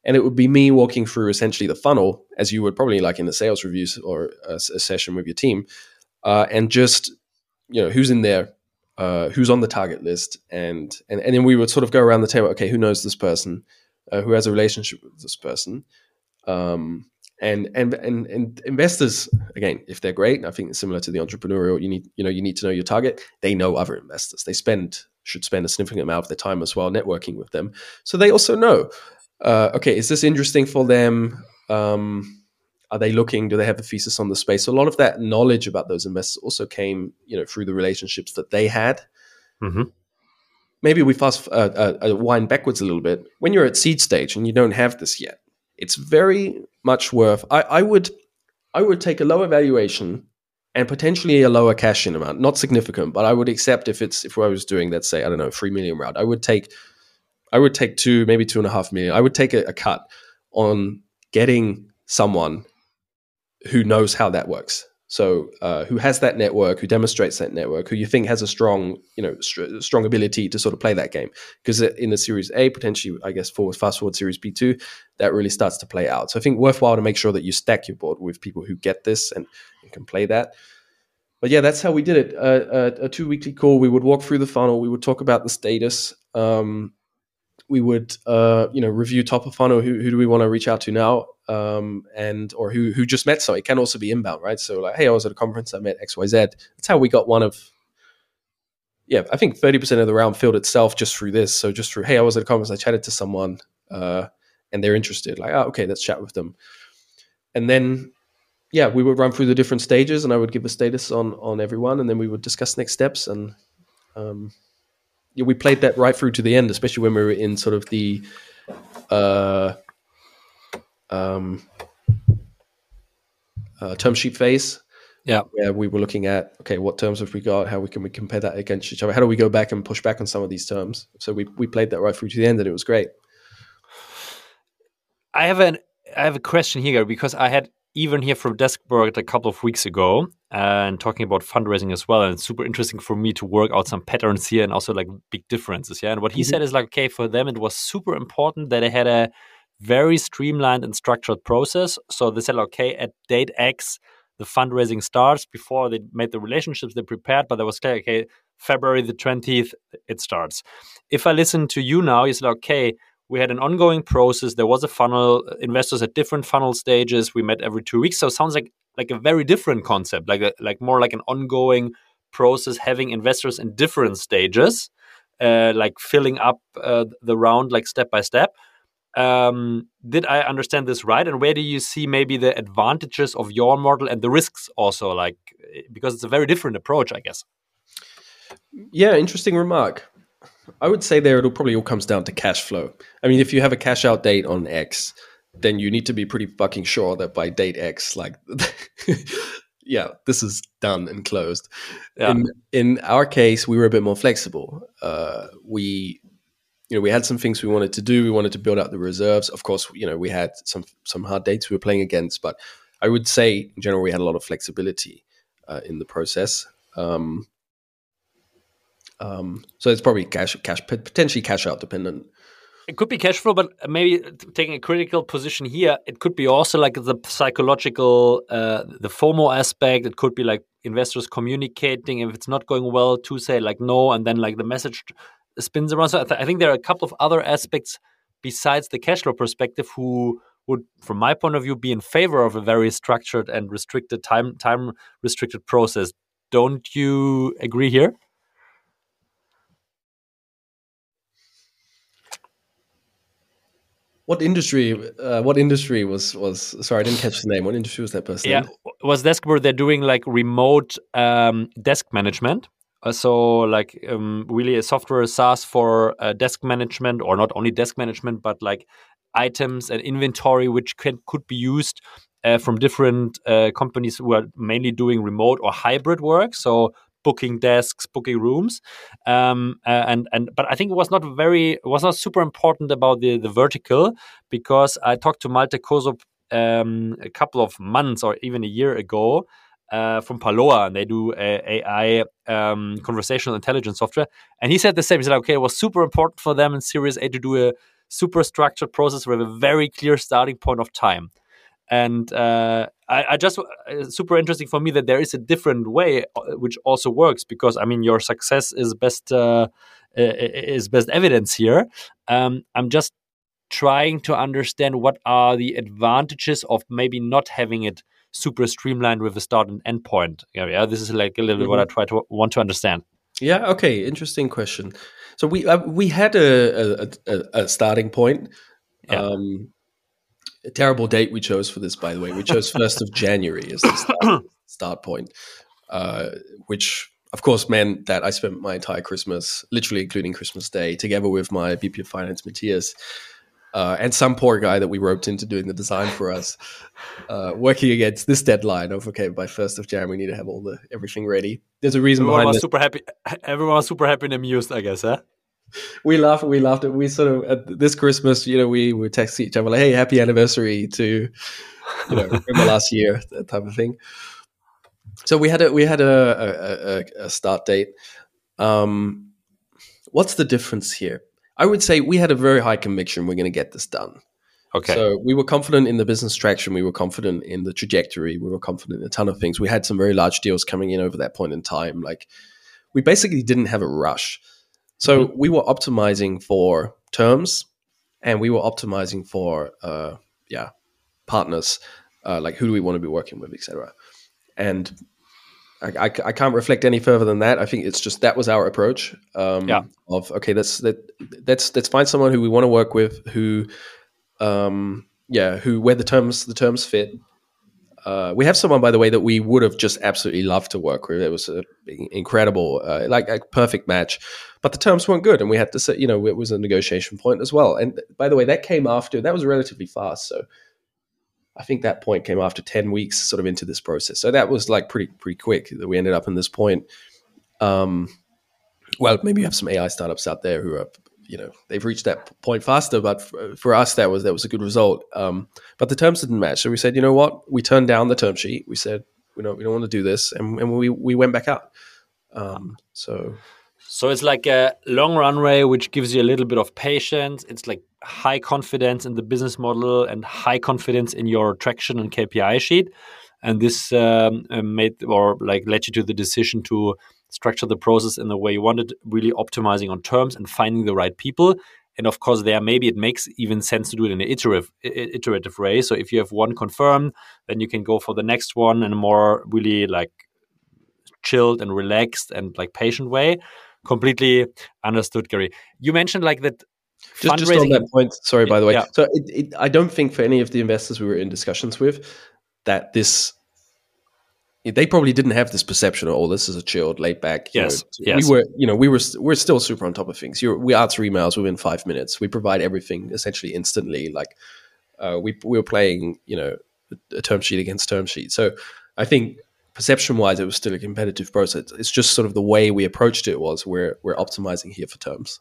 and it would be me walking through essentially the funnel as you would probably like in the sales reviews or a, a session with your team uh, and just you know who's in there uh, who's on the target list? And, and and then we would sort of go around the table okay who knows this person? Uh, who has a relationship with this person? Um, and and and and investors again if they're great i think it's similar to the entrepreneurial you need you know you need to know your target. They know other investors. They spend should spend a significant amount of their time as well networking with them. So they also know uh, okay is this interesting for them? Um, are they looking do they have a thesis on the space so a lot of that knowledge about those investors also came you know through the relationships that they had mm-hmm. maybe we fast uh, uh, uh wind backwards a little bit when you're at seed stage and you don't have this yet it's very much worth. I, I would I would take a lower valuation and potentially a lower cash in amount, not significant, but I would accept if it's if I was doing let's say I don't know three million round, I would take I would take two maybe two and a half million. I would take a, a cut on getting someone who knows how that works so, uh, who has that network, who demonstrates that network, who you think has a strong, you know, st- strong ability to sort of play that game? Because in the Series A, potentially, I guess, forward fast forward Series B two, that really starts to play out. So, I think worthwhile to make sure that you stack your board with people who get this and, and can play that. But yeah, that's how we did it. Uh, a, a two weekly call. We would walk through the funnel. We would talk about the status. Um, we would, uh, you know, review top of funnel. Who, who do we want to reach out to now? um, and or who who just met So It can also be inbound, right? So like, hey, I was at a conference, I met X Y Z. That's how we got one of. Yeah, I think thirty percent of the round filled itself just through this. So just through, hey, I was at a conference, I chatted to someone, uh, and they're interested. Like, oh, okay, let's chat with them. And then, yeah, we would run through the different stages, and I would give a status on on everyone, and then we would discuss next steps. And um, we played that right through to the end, especially when we were in sort of the uh, um, uh, term sheet phase. Yeah, where we were looking at okay, what terms have we got? How we can we compare that against each other? How do we go back and push back on some of these terms? So we we played that right through to the end, and it was great. I have an I have a question here because I had even here from Deskbird a couple of weeks ago and talking about fundraising as well. And it's super interesting for me to work out some patterns here and also like big differences. Yeah. And what he mm-hmm. said is like, okay, for them, it was super important that they had a very streamlined and structured process. So they said, okay, at date X, the fundraising starts. Before they made the relationships, they prepared, but there was clear, okay, February the 20th, it starts. If I listen to you now, you said, okay, we had an ongoing process. There was a funnel, investors at different funnel stages. We met every two weeks. So it sounds like like a very different concept, like a, like more like an ongoing process, having investors in different stages, uh, like filling up uh, the round like step by step. Um, did I understand this right? And where do you see maybe the advantages of your model and the risks also? Like, because it's a very different approach, I guess. Yeah, interesting remark. I would say there it'll probably all comes down to cash flow. I mean, if you have a cash out date on X, then you need to be pretty fucking sure that by date X, like, yeah, this is done and closed. Yeah. In in our case, we were a bit more flexible. Uh, we you know, we had some things we wanted to do. We wanted to build out the reserves. Of course, you know, we had some some hard dates we were playing against, but I would say in general we had a lot of flexibility uh, in the process. Um, um, so it's probably cash, cash, potentially cash out dependent. It could be cash flow, but maybe taking a critical position here, it could be also like the psychological, uh, the FOMO aspect. It could be like investors communicating if it's not going well to say like no, and then like the message spins around. So I, th- I think there are a couple of other aspects besides the cash flow perspective who would, from my point of view, be in favor of a very structured and restricted time time restricted process. Don't you agree here? What industry? Uh, what industry was was? Sorry, I didn't catch the name. What industry was that person? Yeah, in? was Deskbird. They're doing like remote um, desk management. Uh, so like um, really a software SaaS for uh, desk management, or not only desk management, but like items and inventory which can could be used uh, from different uh, companies who are mainly doing remote or hybrid work. So booking desks, booking rooms, um, uh, and and but I think it was not very was not super important about the the vertical because I talked to Malte Kosub um, a couple of months or even a year ago. Uh, from Parloa, and they do AI um, conversational intelligence software. And he said the same. He said, "Okay, it was super important for them in Series A to do a super structured process with a very clear starting point of time." And uh, I, I, just uh, super interesting for me that there is a different way uh, which also works because I mean your success is best uh, is best evidence here. Um, I'm just trying to understand what are the advantages of maybe not having it super streamlined with a start and end point. Yeah, yeah this is like a little bit mm -hmm. what I mm-hmm. try to want to understand. Yeah. Okay. Interesting question. So we uh, we had a, a, a starting point. Yeah. Um, a terrible date we chose for this, by the way. We chose first of January as the start, start point, uh, which of course meant that I spent my entire Christmas, literally including Christmas Day, together with my VP of Finance, Matthias, uh, and some poor guy that we roped into doing the design for us, uh, working against this deadline of okay, by first of January we need to have all the everything ready. There's a reason everyone behind was this. super happy. Everyone was super happy and amused, I guess, huh? we laughed. We laughed. We sort of at this Christmas, you know, we would text each other like, "Hey, happy anniversary to you know remember last year," that type of thing. So we had a we had a, a, a start date. Um, what's the difference here? I would say we had a very high conviction we're going to get this done. Okay. So we were confident in the business traction. We were confident in the trajectory. We were confident in a ton of things. We had some very large deals coming in over that point in time. Like we basically didn't have a rush. So we were optimizing for terms, and we were optimizing for uh, yeah partners, uh, like who do we want to be working with, etc. And I, I, I, can't reflect any further than that. I think it's just that was our approach. Um, yeah. Of okay, let's let let's let's find someone who we want to work with, who, um, yeah, who where the terms the terms fit, uh, we have someone, by the way, that we would have just absolutely loved to work with. It was incredible, uh, like a perfect match, but the terms weren't good, and we had to say, you know, it was a negotiation point as well. And by the way, that came after that was relatively fast. So I think that point came after ten weeks, sort of into this process. So that was like pretty pretty quick that we ended up in this point. Um, well, maybe you have some AI startups out there who are you know they've reached that point faster. But for, for us, that was that was a good result. Um, but the terms didn't match, so we said, you know what? We turned down the term sheet. We said we don't we don't want to do this, and, and we we went back out. Um, so. So it's like a long runway, which gives you a little bit of patience. It's like high confidence in the business model and high confidence in your traction and KPI sheet. And this um, made or like led you to the decision to structure the process in the way you want it, really optimizing on terms and finding the right people. And of course, there maybe it makes even sense to do it in an iterative iterative way. So if you have one confirmed, then you can go for the next one in a more really like chilled and relaxed and like patient way. Completely understood, Gary. You mentioned like that just, just, on that point, sorry, by the way. Yeah. So it, it, I don't think for any of the investors we were in discussions with that this they probably didn't have this perception of oh this is a chilled laid back yes, know, yes. we were you know we were we're still super on top of things. You're, we answer emails within five minutes. We provide everything essentially instantly like uh, we, we were playing you know a term sheet against term sheet. So i think perception wise it was still a competitive process. It's just sort of the way we approached it was we're we're optimizing here for terms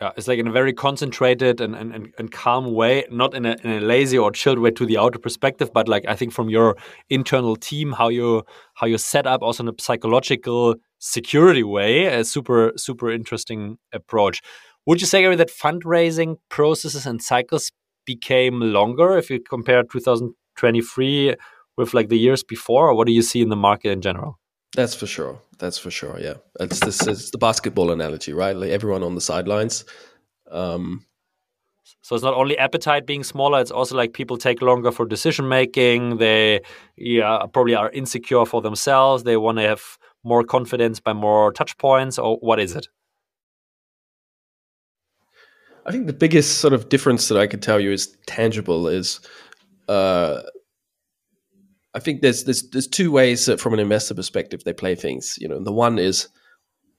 yeah, it's like in a very concentrated and, and, and calm way, not in a, in a lazy or chilled way to the outer perspective, but like I think from your internal team, how you how you set up also in a psychological security way, a super super interesting approach. Would you say Gary, that fundraising processes and cycles became longer if you compare 2023 with like the years before, or what do you see in the market in general? That's for sure. That's for sure. Yeah, it's this is the basketball analogy, right? Like everyone on the sidelines. Um, so it's not only appetite being smaller; it's also like people take longer for decision making. They, yeah, probably are insecure for themselves. They want to have more confidence by more touch points, or what is it? I think the biggest sort of difference that I could tell you is tangible is uh, I think there's there's there's two ways that from an investor perspective they play things. You know, the one is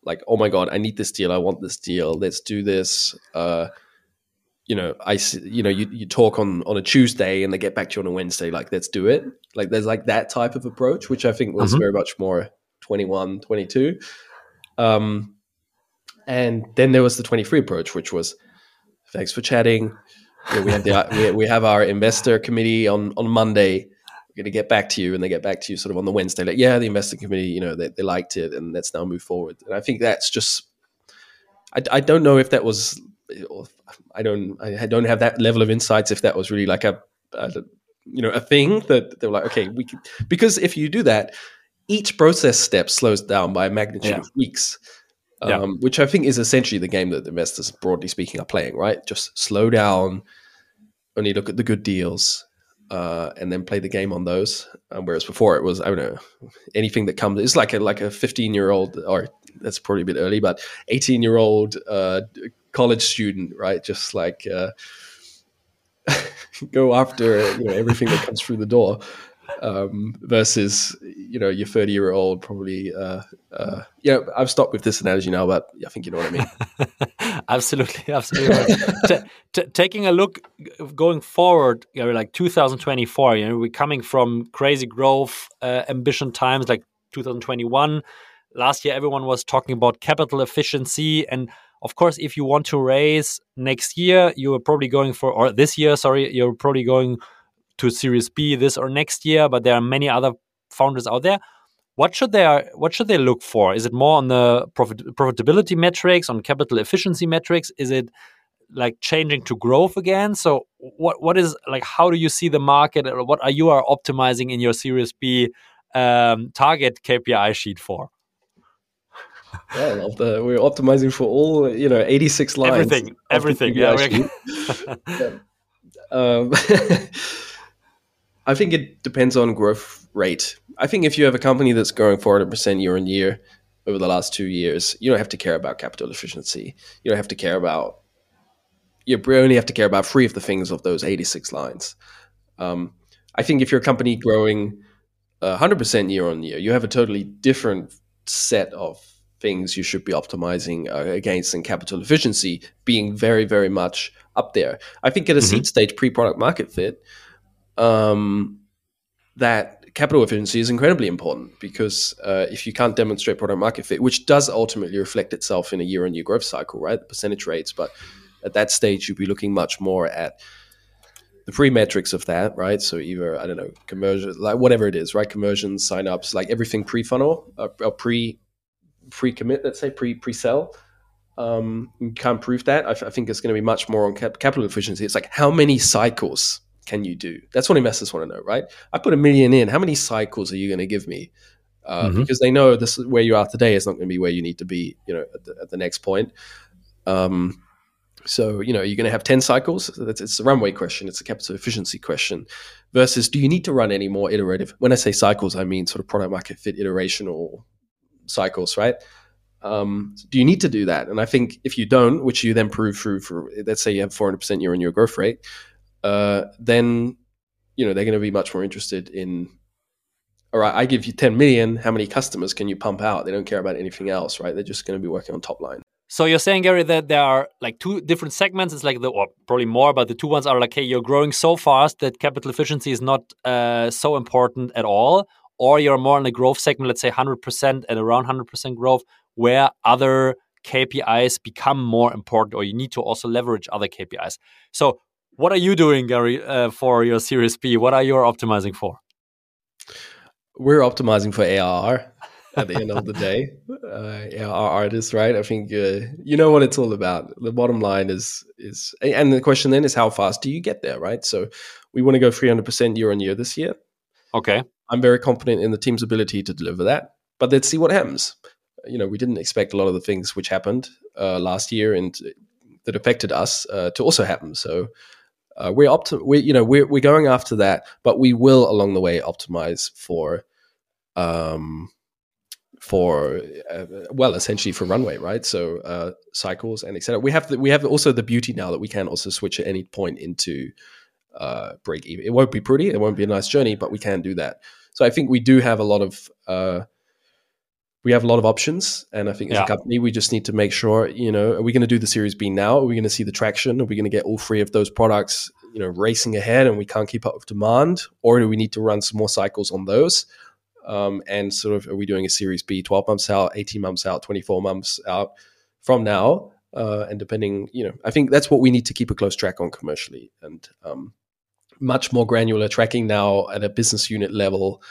like, oh my god, I need this deal, I want this deal, let's do this. Uh, you know, I you know you, you talk on on a Tuesday and they get back to you on a Wednesday, like let's do it. Like there's like that type of approach, which I think was mm-hmm. very much more 21, 22. Um, and then there was the 23 approach, which was thanks for chatting. You know, we have the we, we have our investor committee on on Monday. We're going to get back to you, and they get back to you sort of on the Wednesday. Like, yeah, the investor committee, you know, they, they liked it, and let's now move forward. And I think that's just. I, I don't know if that was. I don't. I don't have that level of insights. If that was really like a, a you know, a thing that they were like, okay, we can, because if you do that, each process step slows down by a magnitude yeah. of weeks um, yeah. which I think is essentially the game that investors, broadly speaking, are playing. Right, just slow down, only look at the good deals, uh, and then play the game on those. Um, whereas before it was, I don't know, anything that comes. It's like a like a fifteen year old, or that's probably a bit early, but eighteen year old uh, college student, right? Just like. Uh, go after you know everything that comes through the door um, versus you know your 30 year old probably uh, uh, yeah i've stopped with this analogy now but i think you know what i mean. Absolutely absolutely t- t- taking a look going forward you know, like 2024 you know we're coming from crazy growth uh, ambition times like 2021 last year everyone was talking about capital efficiency and of course if you want to raise next year you're probably going for or this year sorry you're probably going to Series B this or next year, but there are many other founders out there. What should they what should they look for? Is it more on the profit, profitability metrics, on capital efficiency metrics? Is it like changing to growth again? So what what is like how do you see the market or what are you are optimizing in your Series B um, target KPI sheet for? Yeah, the, we're optimizing for all you know 86 lines. Everything, everything. Yeah. yeah. Um, I think it depends on growth rate. I think if you have a company that's growing 400% year on year over the last two years, you don't have to care about capital efficiency. You don't have to care about, you only have to care about three of the things of those 86 lines. Um, I think if you're a company growing 100% year on year, you have a totally different set of things you should be optimizing uh, against and capital efficiency being very, very much up there. I think at a mm-hmm. seed stage pre product market fit, um, that capital efficiency is incredibly important because uh, if you can't demonstrate product market fit, which does ultimately reflect itself in a year on year growth cycle, right? The percentage rates, but at that stage, you'd be looking much more at the pre metrics of that, right? So either, I don't know, conversion, like whatever it is, right? Conversions, signups, like everything pre funnel uh, or pre pre commit, let's say pre pre sell. Um, you can't prove that. I, think it's going to be much more on cap- capital efficiency. It's like how many cycles can you do? That's what investors want to know, right? I put a million in. How many cycles are you going to give me? Uh, mm-hmm. Because they know this where you are today is not going to be where you need to be, you know, at the, at the next point. Um, so you know you're going to have ten cycles. It's, it's a runway question. It's a capital efficiency question. Versus, do you need to run any more iterative? When I say cycles, I mean sort of product market fit iterational cycles, right? Um, do you need to do that? And I think if you don't, which you then prove through for, let's say you have 400% year on year growth rate, uh, then you know they're going to be much more interested in all right i give you 10 million how many customers can you pump out? They don't care about anything else right? They're just going to be working on top line. So you're saying gary that there are like two different segments. It's like the or probably more but the two ones are like hey you're growing so fast that capital efficiency is not uh, so important at all. Or you're more in the growth segment let's say 100% and around 100% growth where other KPIs become more important, or you need to also leverage other KPIs. So, what are you doing, Gary, uh, for your Series B? What are you optimizing for? We're optimizing for ARR at the end of the day. Uh, our artists, right? I think uh, you know what it's all about. The bottom line is is, and the question then is how fast do you get there, right? So we want to go 300% year on year this year. Okay. I'm very confident in the team's ability to deliver that, but let's see what happens. You know, we didn't expect a lot of the things which happened uh, last year and that affected us uh, to also happen. So uh, we're opti- we you know we're we're going after that, but we will along the way optimize for um for uh, well essentially for runway right? So uh, cycles and etc we have the, we have also the beauty now that we can also switch at any point into uh, break even. It won't be pretty it won't be a nice journey but we can do that. So i think we do have a lot of uh, we have a lot of options and i think as yeah. a company we just need to make sure you know are we going to do the series b now? Are we going to see the traction? Are we going to get all three of those products you know racing ahead and we can't keep up with demand? Or do we need to run some more cycles on those? Um, and sort of are we doing a series b 12 months out 18 months out 24 months out from now? Uh, and depending you know i think that's what we need to keep a close track on commercially. And um, much more granular tracking now at a business unit level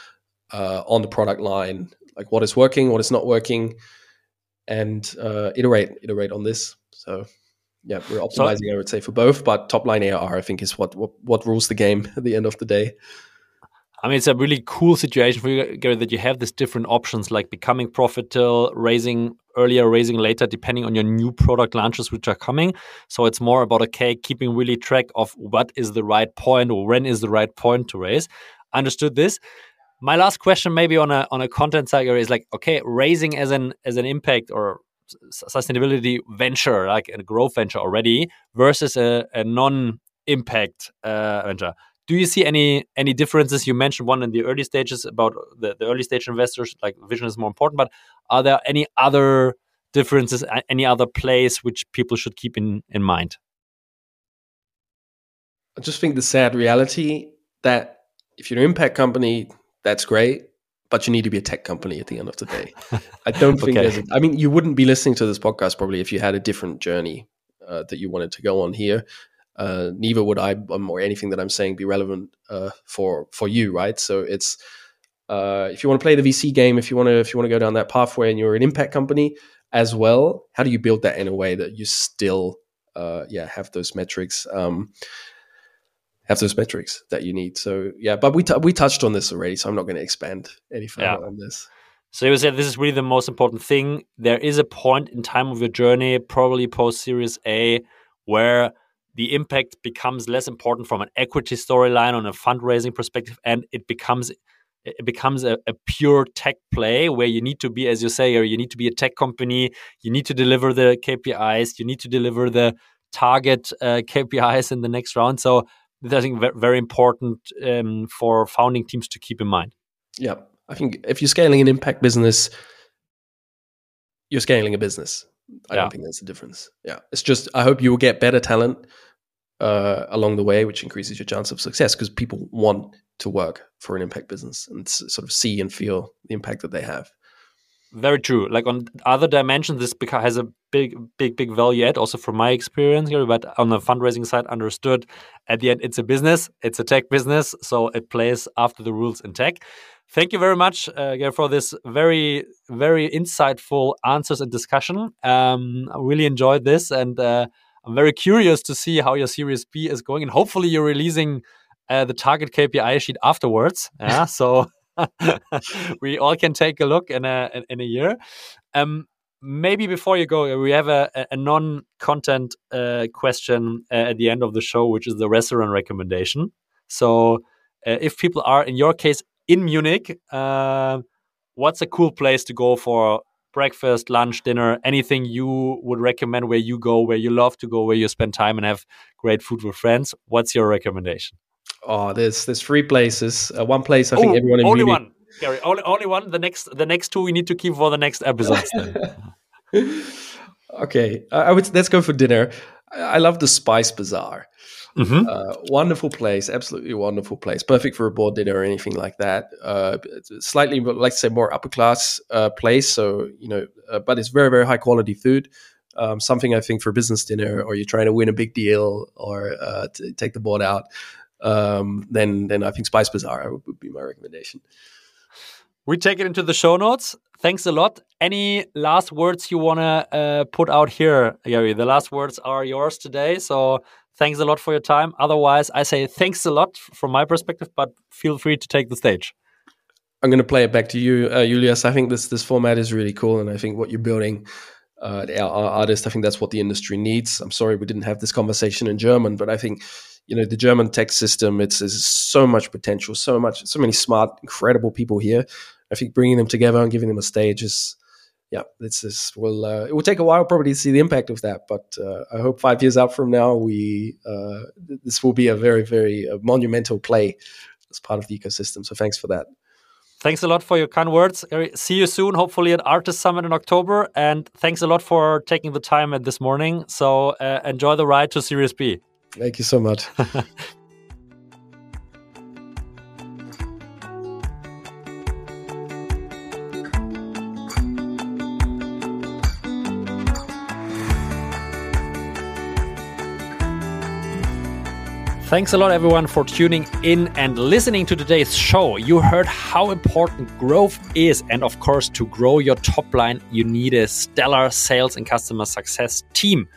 uh, on the product line like what is working what is not working and uh, iterate iterate on this so yeah, we're optimizing, so, I would say, for both. But top line ARR, I think, is what, what what rules the game at the end of the day. I mean, it's a really cool situation for you, Gary, that you have these different options like becoming profitable, raising earlier, raising later, depending on your new product launches which are coming. So it's more about okay, keeping really track of what is the right point or when is the right point to raise. Understood this. My last question, maybe on a on a content side, is like okay, raising as an as an impact or sustainability venture, like a growth venture already, versus a, a non-impact uh, venture. Do you see any any differences? You mentioned one in the early stages about the, the early stage investors, like vision is more important. But are there any other differences, any other place which people should keep in in mind? I just think the sad reality that if you're an impact company, that's great but you need to be a tech company at the end of the day. I don't think okay. there's. A, I mean, you wouldn't be listening to this podcast probably if you had a different journey uh, that you wanted to go on here. Uh, neither would I, um, or anything that I'm saying, be relevant uh, for for you, right? So it's uh, if you want to play the VC game, if you want to if you want to go down that pathway, and you're an impact company as well, how do you build that in a way that you still, uh, yeah, have those metrics? Um, have those metrics that you need. So yeah, but we t- we touched on this already, so I'm not going to expand any further yeah. on this. So you said this is really the most important thing. There is a point in time of your journey, probably post Series A, where the impact becomes less important from an equity storyline on a fundraising perspective, and it becomes it becomes a, a, pure tech play where you need to be, as you say, or you need to be a tech company. You need to deliver the KPIs. You need to deliver the target uh, KPIs in the next round. So I think very important um, for founding teams to keep in mind. Yeah, I think if you're scaling an impact business, you're scaling a business. I yeah. don't think there's a difference. Yeah, it's just I hope you will get better talent uh, along the way, which increases your chance of success because people want to work for an impact business and sort of see and feel the impact that they have. Very true. Like on other dimensions, this has a big, big, big value add. Also from my experience here, but on the fundraising side, understood. At the end, it's a business. It's a tech business, so it plays after the rules in tech. Thank you very much, uh, for this very, very insightful answers and discussion. Um, I really enjoyed this, and uh, I'm very curious to see how your Series B is going, and hopefully you're releasing uh, the target KPI sheet afterwards. Yeah, so we all can take a look in a in a year. Um, maybe before you go, we have a, a non-content uh, question uh, at the end of the show, which is the restaurant recommendation. So, uh, if people are, in your case, in Munich, uh, what's a cool place to go for breakfast, lunch, dinner? Anything you would recommend where you go, where you love to go, where you spend time and have great food with friends? What's your recommendation? Oh, there's there's three places. Uh, one place I think everyone in only Munich... one. Gary, only only one. The next the next two we need to keep for the next episodes. okay, I would let's go for dinner. I love the Spice Bazaar. Mm-hmm. Uh, wonderful place, absolutely wonderful place. Perfect for a board dinner or anything like that. Uh, slightly, like us say, more upper class uh, place. So you know, uh, but it's very very high quality food. Um, something I think for business dinner, or you're trying to win a big deal, or uh, take the board out um, then then I think Spice Bazaar would be my recommendation. We take it into the show notes. Thanks a lot. Any last words you want to uh, put out here, Gary? The last words are yours today. So thanks a lot for your time. Otherwise, I say thanks a lot from my perspective, but feel free to take the stage. I'm going to play it back to you, uh, Julius. I think this this format is really cool, and I think what you're building, uh, our, our artists, I think that's what the industry needs. I'm sorry we didn't have this conversation in German, but I think you know the German tech system. It's there's so much potential, so much, so many smart, incredible people here. I think bringing them together and giving them a stage is yeah, this is will uh, it will take a while probably to see the impact of that, but uh, I hope five years out from now we uh, this will be a very very uh, monumental play as part of the ecosystem. So thanks for that. Thanks a lot for your kind words. See you soon, hopefully at Artist Summit in October. And thanks a lot for taking the time this morning. So uh, enjoy the ride to Series B. Thank you so much. Thanks a lot, everyone, for tuning in and listening to today's show. You heard how important growth is. And of course, to grow your top line, you need a stellar sales and customer success team.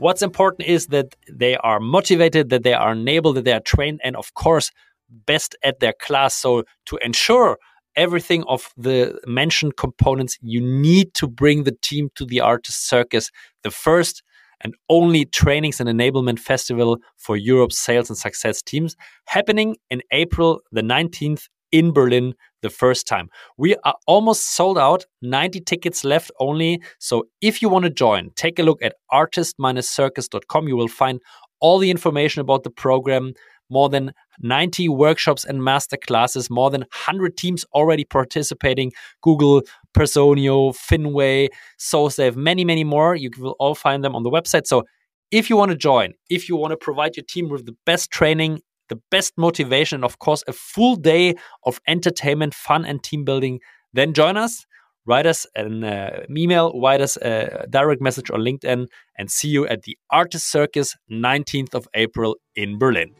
What's important is that they are motivated, that they are enabled, that they are trained, and of course, best at their class. So, to ensure everything of the mentioned components, you need to bring the team to the artist circus. The first and only trainings and enablement festival for Europe's sales and success teams, happening in April the 19th in Berlin the first time. We are almost sold out, 90 tickets left only. So if you want to join, take a look at artist-circus.com. You will find all the information about the program, more than 90 workshops and master classes, more than 100 teams already participating. Google, Personio, Finway, SoSafe, many, many more. You will all find them on the website. So if you want to join, if you want to provide your team with the best training, the best motivation, and of course, a full day of entertainment, fun, and team building, then join us. Write us an uh, email, write us a direct message on LinkedIn, and see you at the Artist Circus 19th of April in Berlin.